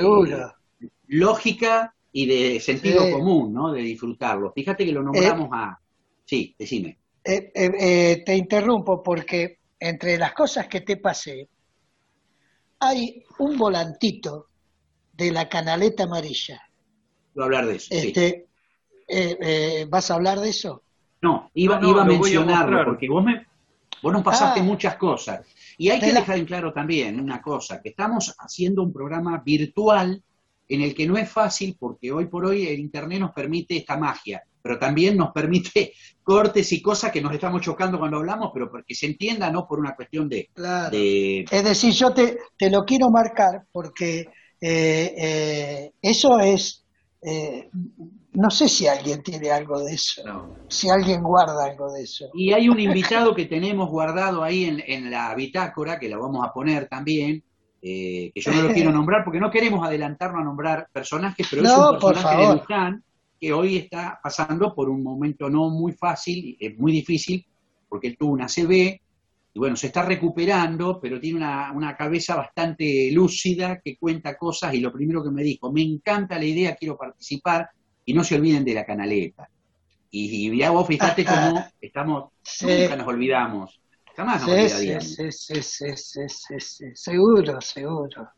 lógica y de sentido Sí. común, ¿no? De disfrutarlo. Fíjate que lo nombramos a... Sí, decime. Eh, eh, eh, te interrumpo porque entre las cosas que te pasé, hay un volantito de la canaleta amarilla. Voy a hablar de eso. sí. Este, eh, eh, ¿Vas a hablar de eso? No, iba, No, no, iba a mencionarlo, porque vos, me, vos nos pasaste Ah. muchas cosas. Y hay De que la- dejar en claro también una cosa, que estamos haciendo un programa virtual en el que no es fácil, porque hoy por hoy el Internet nos permite esta magia, pero también nos permite cortes y cosas que nos estamos chocando cuando hablamos, pero porque se entienda, no por una cuestión de... Claro. de Es decir, yo te, te lo quiero marcar porque eh, eh, eso es, eh, no sé si alguien tiene algo de eso, si alguien guarda algo de eso. Y hay un invitado que tenemos guardado ahí en, en la bitácora, que la vamos a poner también, eh, que yo no lo quiero nombrar porque no queremos adelantarnos a nombrar personajes, pero es un personaje de. Luján que hoy está pasando por un momento no muy fácil, es muy difícil, porque él tuvo una CB, y bueno, se está recuperando, pero tiene una, una cabeza bastante lúcida, que cuenta cosas, y lo primero que me dijo, me encanta la idea, quiero participar, y no se olviden de la canaleta. Y, y ya vos fíjate cómo estamos, Sí. nunca nos olvidamos, jamás nos Sí, sí, sí, sí, sí, sí, sí, sí, seguro, seguro.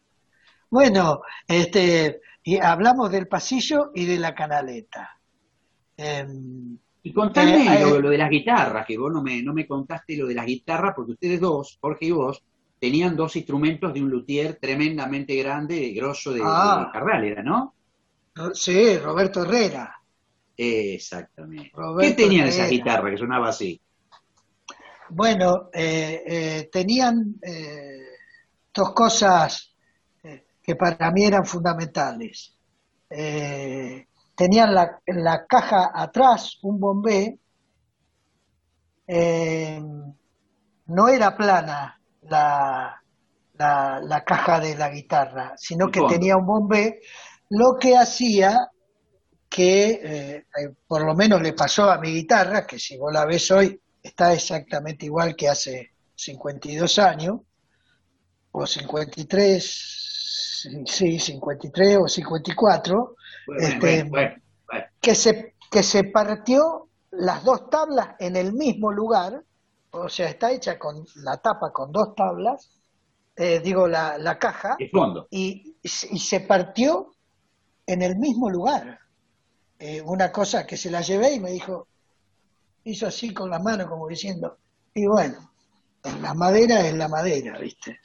Bueno, este, y hablamos del pasillo y de la canaleta. Em, Y contame Eh, lo, eh, lo de las guitarras, que vos no me, no me contaste lo de las guitarras, porque ustedes dos, Jorge y vos, tenían dos instrumentos de un luthier tremendamente grande, grosso de, Ah. de Carral, ¿era, no? Sí, Roberto Herrera. Exactamente. Roberto ¿Qué tenían esas guitarras que sonaba así? Bueno, eh, eh, tenían eh, dos cosas que para mí eran fundamentales. Tenían la, la caja atrás un bombé, no era plana la, la, la caja de la guitarra, sino que tenía un bombé, lo que hacía que, por lo menos le pasó a mi guitarra, que si vos la ves hoy está exactamente igual que hace 52 años, o 53, sí, 53 o 54, Bueno, Este, bueno, bueno, bueno. que se, que se partió las dos tablas en el mismo lugar, o sea, está hecha con la tapa con dos tablas, eh, digo, la, la caja, fondo. y, y se partió en el mismo lugar. Eh, una cosa que se la llevé y me dijo, hizo así con la mano como diciendo, y bueno, en la madera es la madera, ¿viste?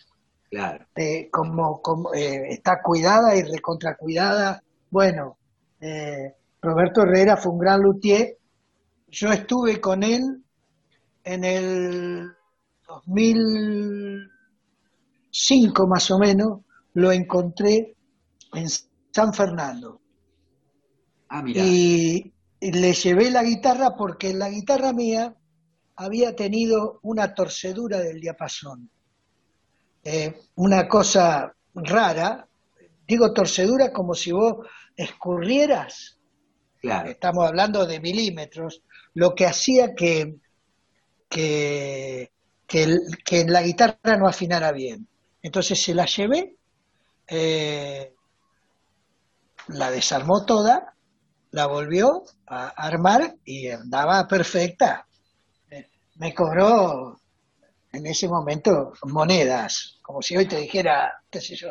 Claro. Eh, como, como eh, está cuidada y recontra cuidada. Bueno, eh, Roberto Herrera fue un gran luthier. Yo estuve con él en el 2005 más o menos, lo encontré en San Fernando. Ah, mira. Y le llevé la guitarra porque la guitarra mía había tenido una torcedura del diapasón. Eh, una cosa rara, digo torcedura como si vos escurrieras, Claro. estamos hablando de milímetros, lo que hacía que, que, que la guitarra no afinara bien. Entonces se la llevé, eh, la desarmó toda, la volvió a armar y andaba perfecta. Me cobró en ese momento monedas, como si hoy te dijera, qué sé yo.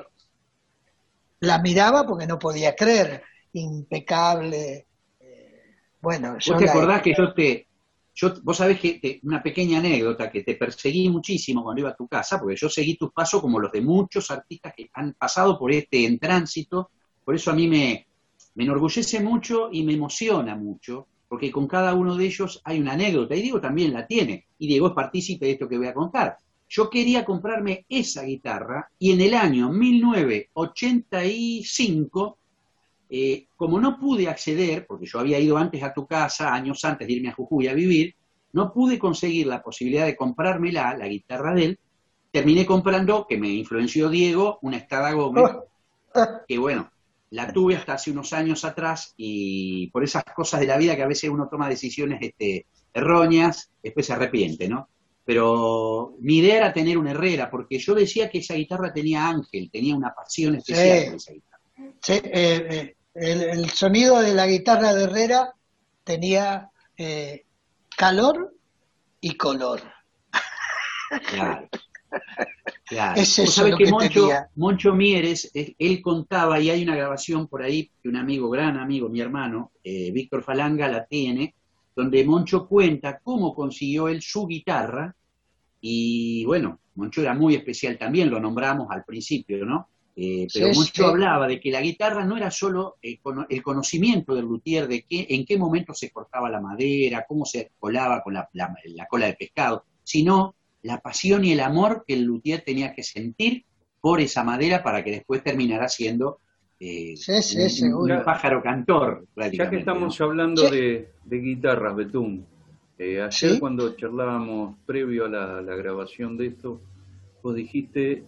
La miraba porque no podía creer, impecable. eh, Bueno, ¿Vos te acordás que yo te... Yo, vos sabés que te- una pequeña anécdota, que te perseguí muchísimo cuando iba a tu casa, porque yo seguí tus pasos como los de muchos artistas que han pasado por este en tránsito, por eso a mí me, me enorgullece mucho y me emociona mucho, porque con cada uno de ellos hay una anécdota, y Diego también la tiene, y Diego es partícipe de esto que voy a contar. Yo quería comprarme esa guitarra y en el año 1985, eh, como no pude acceder, porque yo había ido antes a tu casa, años antes de irme a Jujuy a vivir, no pude conseguir la posibilidad de comprármela, la guitarra de él, terminé comprando, que me influenció Diego, una Estada Gómez, que bueno, la tuve hasta hace unos años atrás y por esas cosas de la vida que a veces uno toma decisiones este, erróneas, después se arrepiente, ¿no? Pero mi idea era tener una Herrera, porque yo decía que esa guitarra tenía ángel, tenía una pasión especial Sí. por esa guitarra. Sí, eh, eh, el, el sonido de la guitarra de Herrera tenía eh, calor y color. Claro. Claro. Es eso sabés lo que que Moncho. Moncho Mieres, él contaba, y hay una grabación por ahí que un amigo, gran amigo, mi hermano, eh, Víctor Falanga, la tiene, donde Moncho cuenta cómo consiguió él su guitarra, y bueno, Moncho era muy especial también, lo nombramos al principio, ¿no? Eh, pero Sí, Moncho sí. hablaba de que la guitarra no era solo el, cono- el conocimiento del luthier de qué, en qué momento se cortaba la madera, cómo se colaba con la, la- la cola de pescado, sino la pasión y el amor que el luthier tenía que sentir por esa madera para que después terminara siendo eh, Sí, sí, un- pájaro cantor, Ya que estamos ¿no? hablando Sí. de, de guitarras, Betún, eh, ayer Sí. cuando charlábamos previo a la, la grabación de esto, vos dijiste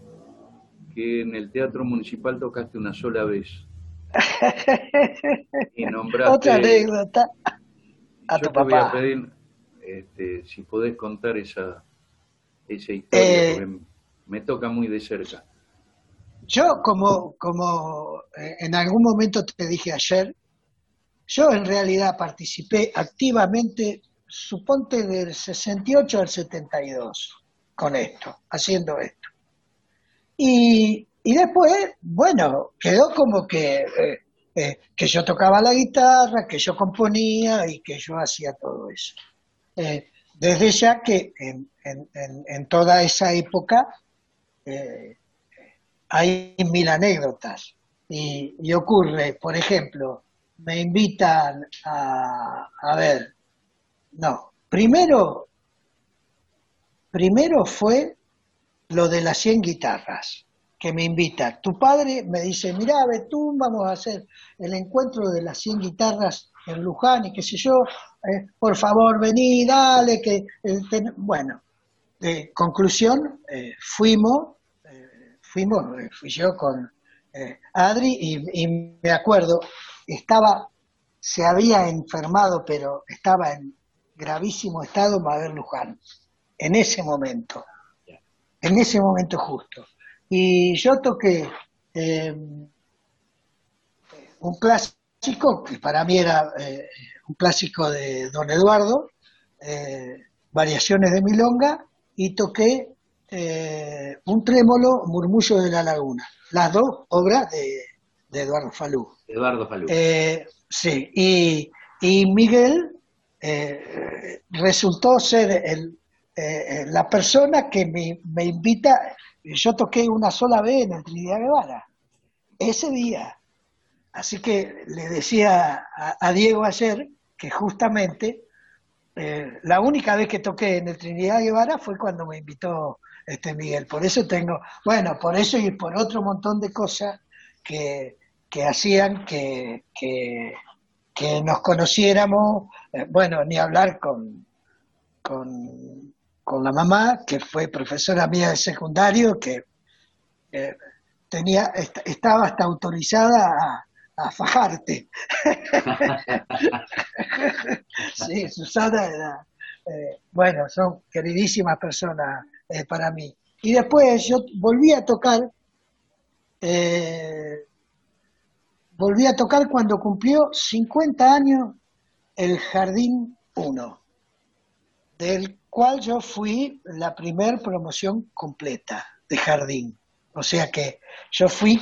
que en el Teatro Municipal tocaste una sola vez. Y nombraste... Otra anécdota a Yo tu te voy a papá. pedir este, si podés contar esa, esa historia, Eh, me toca muy de cerca. Yo, como, como eh, en algún momento te dije ayer, yo en realidad participé activamente, suponte del 68 al 72, con esto, haciendo esto. Y, y después, bueno, quedó como que, eh, eh, que yo tocaba la guitarra, que yo componía y que yo hacía todo eso. Eh, desde ya que en, en- en- toda esa época eh, hay mil anécdotas. Y, y ocurre, por ejemplo, me invitan a, a ver, no, primero, primero fue lo de las 100 guitarras, que me invita. Tu padre me dice, mirá, Betún, vamos a hacer el encuentro de las 100 guitarras en Luján y qué sé yo, eh, por favor, vení, dale, que... eh, ten-". Bueno, de conclusión, eh, fuimos, eh, fuimos, eh, fui yo con eh, Adri y, me acuerdo, estaba, se había enfermado, pero estaba en gravísimo estado Mabel Luján, en ese momento, en ese momento justo. Y yo toqué eh, un clásico, que para mí era eh, un clásico de Don Eduardo, eh, Variaciones de Milonga, y toqué eh, un trémolo, Murmullo de la Laguna, las dos obras de, de Eduardo Falú. Eduardo Falú. Eh, sí, y, y Miguel resultó ser el, la persona que me, me invita, yo toqué una sola vez en el Trinidad Guevara, ese día. Así que le decía a, a Diego ayer que justamente eh, la única vez que toqué en el Trinidad Guevara fue cuando me invitó este Miguel. Por eso tengo, bueno, por eso y por otro montón de cosas que, que hacían que, que, nos conociéramos, eh, bueno, ni hablar con, con, con la mamá, que fue profesora mía de secundario, que eh, tenía, est- estaba hasta autorizada a, a fajarte. sí, Susana era, eh, bueno, son queridísimas personas eh, para mí. Y después yo volví a tocar, eh, volví a tocar cuando cumplió 50 años el Jardín 1, del cual yo fui la primer promoción completa de Jardín. O sea que yo fui,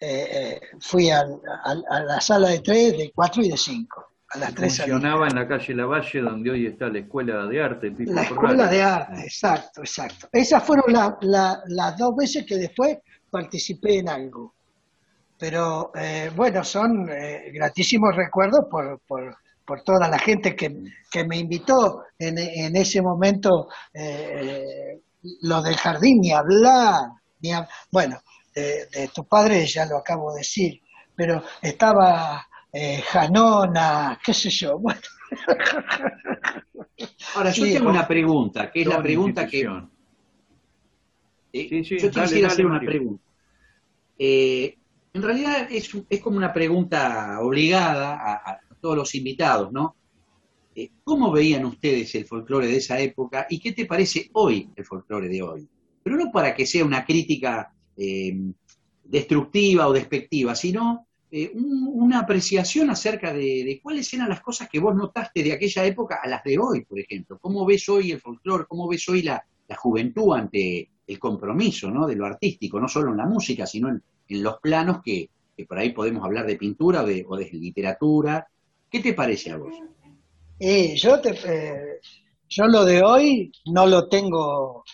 eh, eh, fui a, la sala de 3, de 4 y de 5. A las tres Funcionaba en la calle Lavalle, donde hoy está la Escuela de Arte. la Escuela de Arte, exacto, exacto. Esas fueron las dos veces que después participé en algo. Pero eh, bueno, son eh, gratísimos recuerdos por, por, por, toda la gente que, que me invitó en, en ese momento, eh, lo del jardín, ni hablar, ni bueno, de, tu padre ya lo acabo de decir, pero estaba Janona, qué sé yo, bueno. Ahora, yo tengo una pregunta, que es la pregunta que... yo quisiera hacer una pregunta. Eh, en realidad es, como una pregunta obligada a, todos los invitados, ¿no? Eh, ¿Cómo veían ustedes el folclore de esa época y qué te parece hoy el folclore de hoy? Pero no para que sea una crítica eh, destructiva o despectiva, sino una apreciación acerca de, cuáles eran las cosas que vos notaste de aquella época a las de hoy, por ejemplo. ¿Cómo ves hoy el folclore? ¿Cómo ves hoy la, juventud ante el compromiso ¿no? de lo artístico, no solo en la música, sino en, los planos que, por ahí podemos hablar de pintura o de, o de literatura. ¿Qué te parece a vos? yo, te, eh, yo lo de hoy no lo tengo,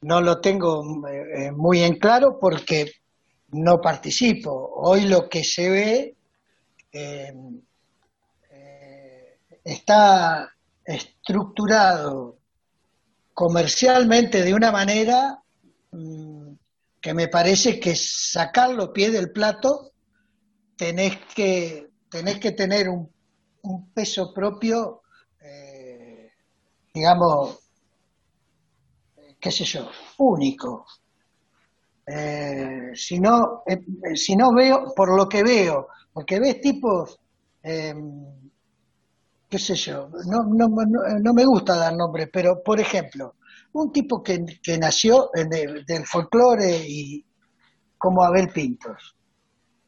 no lo tengo eh, muy en claro porque no participo. Hoy lo que se ve eh, está estructurado comercialmente de una manera mm, que me parece que sacar los pies del plato tenés que, tenés que tener un, peso propio, eh, digamos, qué sé yo, único. Eh, si, no, eh, si no veo, por lo que veo, porque ves tipos qué sé yo, no, no, me gusta dar nombres, pero por ejemplo, un tipo que, nació del folclore y como Abel Pintos.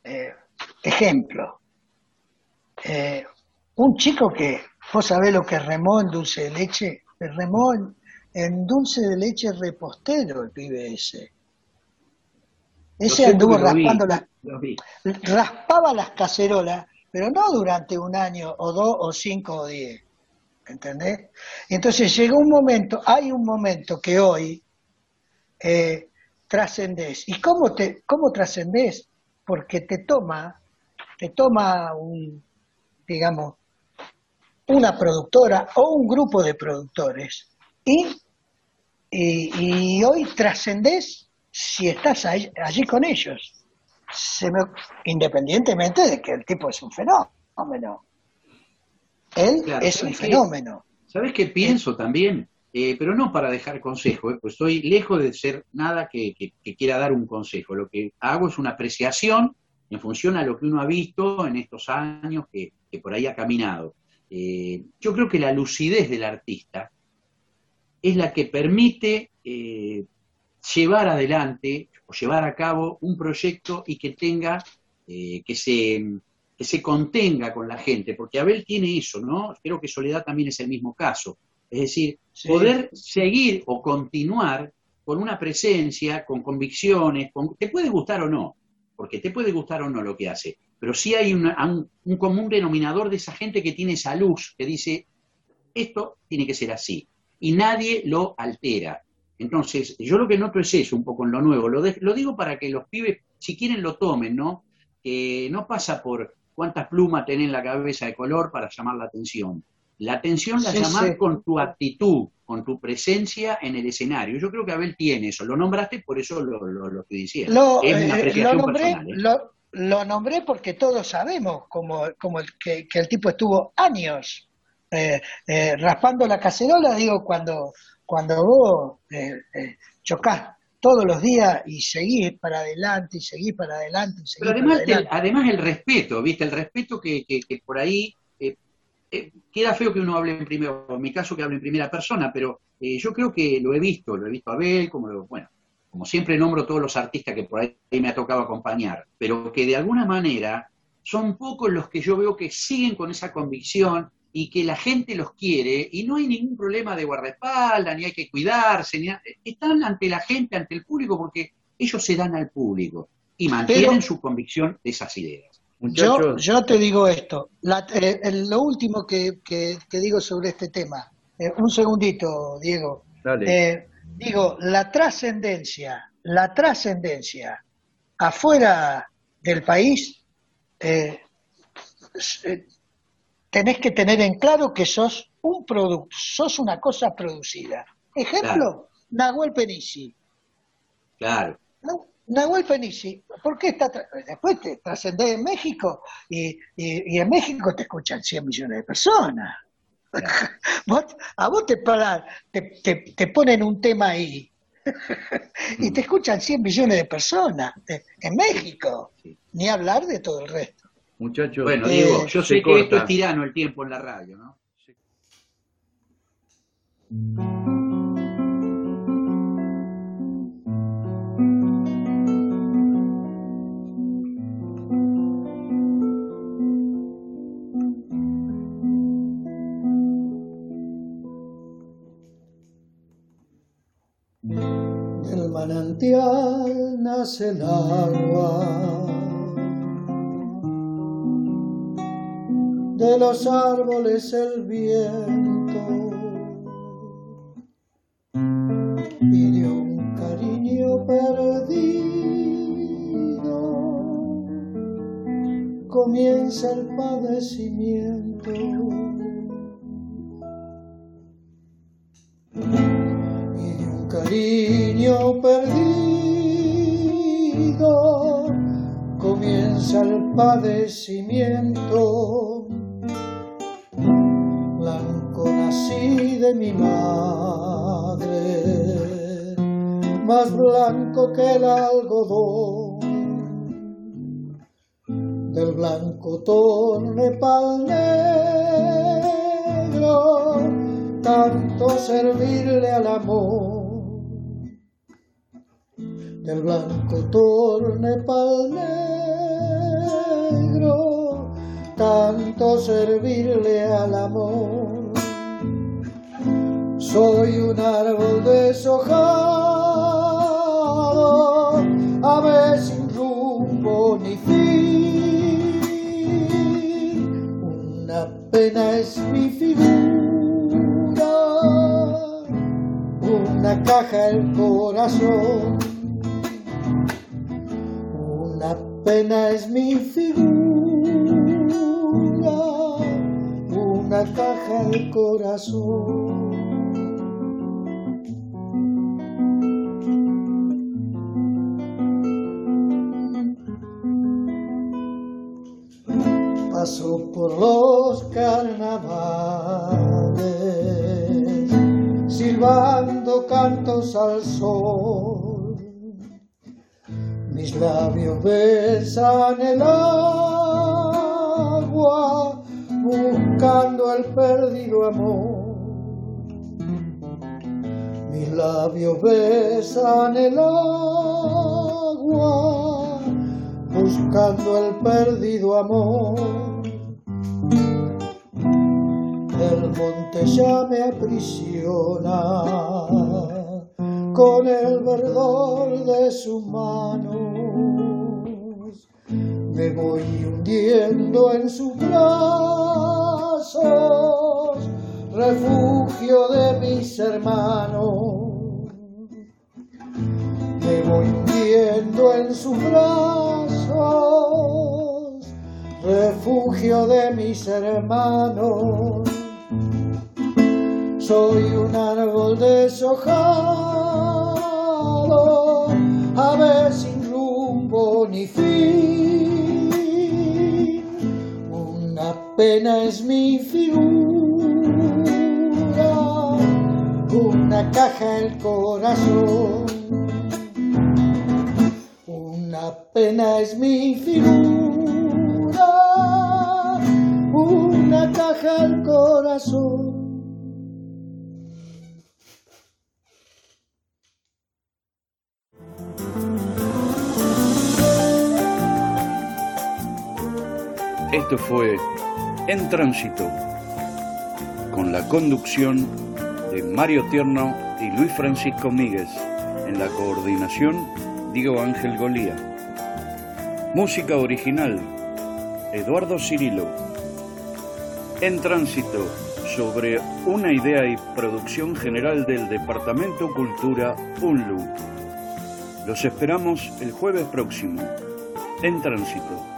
Eh, ejemplo, eh, un chico que, vos sabés lo que remó en dulce de leche, remó dulce de leche repostero el pibe ese. Ese anduvo raspando las, raspaba las cacerolas pero no durante un año o dos o cinco o diez. ¿Entendés? Entonces llegó un momento, hay un momento que hoy eh, trascendés. ¿Y cómo, te, cómo trascendés? Porque te toma, te toma un, digamos, una productora o un grupo de productores y, y, hoy trascendés si estás allí con ellos se me, independientemente de que el tipo es un fenómeno. Él es un fenómeno. ¿Sabes qué pienso también? Eh, pero no para dejar consejo, eh, pues estoy lejos de ser nada que, quiera dar un consejo. Lo que hago es una apreciación en función a lo que uno ha visto en estos años que, por ahí ha caminado. Eh, yo creo que la lucidez del artista es la que permite llevar adelante o llevar a cabo un proyecto y que tenga, eh, que, se, que se contenga con la gente, porque Abel tiene eso, ¿no? Creo que Soledad también es el mismo caso. Es decir, poder seguir o continuar con una presencia, con convicciones, te puede gustar o no, porque te puede gustar o no lo que hace, pero sí hay un, un común denominador de esa gente que tiene esa luz, que dice, esto tiene que ser así, y nadie lo altera. Entonces, yo lo que noto es eso, un poco en lo nuevo. Lo, lo digo para que los pibes, si quieren, lo tomen, ¿no? Que no pasa por cuántas plumas tenés en la cabeza de color para llamar la atención. La atención la llamas con tu actitud, con tu presencia en el escenario. Yo creo que Abel tiene eso. Lo nombraste, por eso lo, lo, estoy diciendo. Lo, es una eh, apreciación nombré, personal. ¿eh? Lo, nombré porque todos sabemos como, como el, que, el tipo estuvo años eh, raspando la cacerola, digo, cuando cuando vos eh, eh, chocás todos los días y seguís para adelante y seguís para adelante. Pero además, El, además el respeto, ¿viste? El respeto que, por ahí eh, queda feo que uno hable en primera, en mi caso que hable en primera persona, pero yo creo que lo he visto, lo he visto a Abel, como lo, bueno, como siempre nombro todos los artistas que por ahí me ha tocado acompañar, pero que de alguna manera son pocos los que yo veo que siguen con esa convicción y que la gente los quiere y no hay ningún problema de guardaespaldas, ni hay que cuidarse, ni están ante la gente, ante el público, porque ellos se dan al público y mantienen su convicción de esas ideas. Yo, yo te digo esto, eh, lo último que, digo sobre este tema, eh, un segundito, Diego. Eh, digo, la trascendencia, la trascendencia afuera del país, tenés que tener en claro que sos un producto, sos una cosa producida. Ejemplo, Nahuel Penici. Claro. Nahuel Fenici, ¿por qué está después te trascendés en México y, en México te escuchan 100 millones de personas? a vos te, te, te, ponen un tema ahí y te escuchan 100 millones de personas en México, ni hablar de todo el resto. Muchachos, bueno, Diego, yo sé que esto es tirano el tiempo en la radio, ¿no? nace el agua. De los árboles el viento y un cariño perdido comienza el padecimiento. Y un cariño perdido comienza el padecimiento. Mi madre, más blanco que el algodón. Del blanco torne pal negro, tanto servirle al amor del blanco torne pal negro, tanto servirle al amor. Soy un árbol deshojado, ave sin rumbo ni fin. Una pena es mi figura, una caja el corazón pena es mi figura, una caja de corazón. Paso por los carnavales, silbando cantos al sol mis labios besan el agua buscando el perdido amor. Mis labios besan el agua buscando el perdido amor. Monte ya me aprisiona con el verdor de sus manos. Me voy hundiendo en sus brazos, refugio de mis hermanos. Me voy hundiendo en sus brazos, refugio de mis hermanos. Soy un árbol deshojado ave sin rumbo ni fin. Una pena es mi figura, una caja el corazón. Una pena es mi figura, una caja el corazón. Esto fue En Tránsito, con la conducción de Mario Tierno y Luis Francisco Míguez, en la coordinación Diego Ángel Golía. Música original, Eduardo Cirilo. En Tránsito, sobre una idea y producción general del Departamento Cultura UNLU. Los esperamos el jueves próximo, en Tránsito.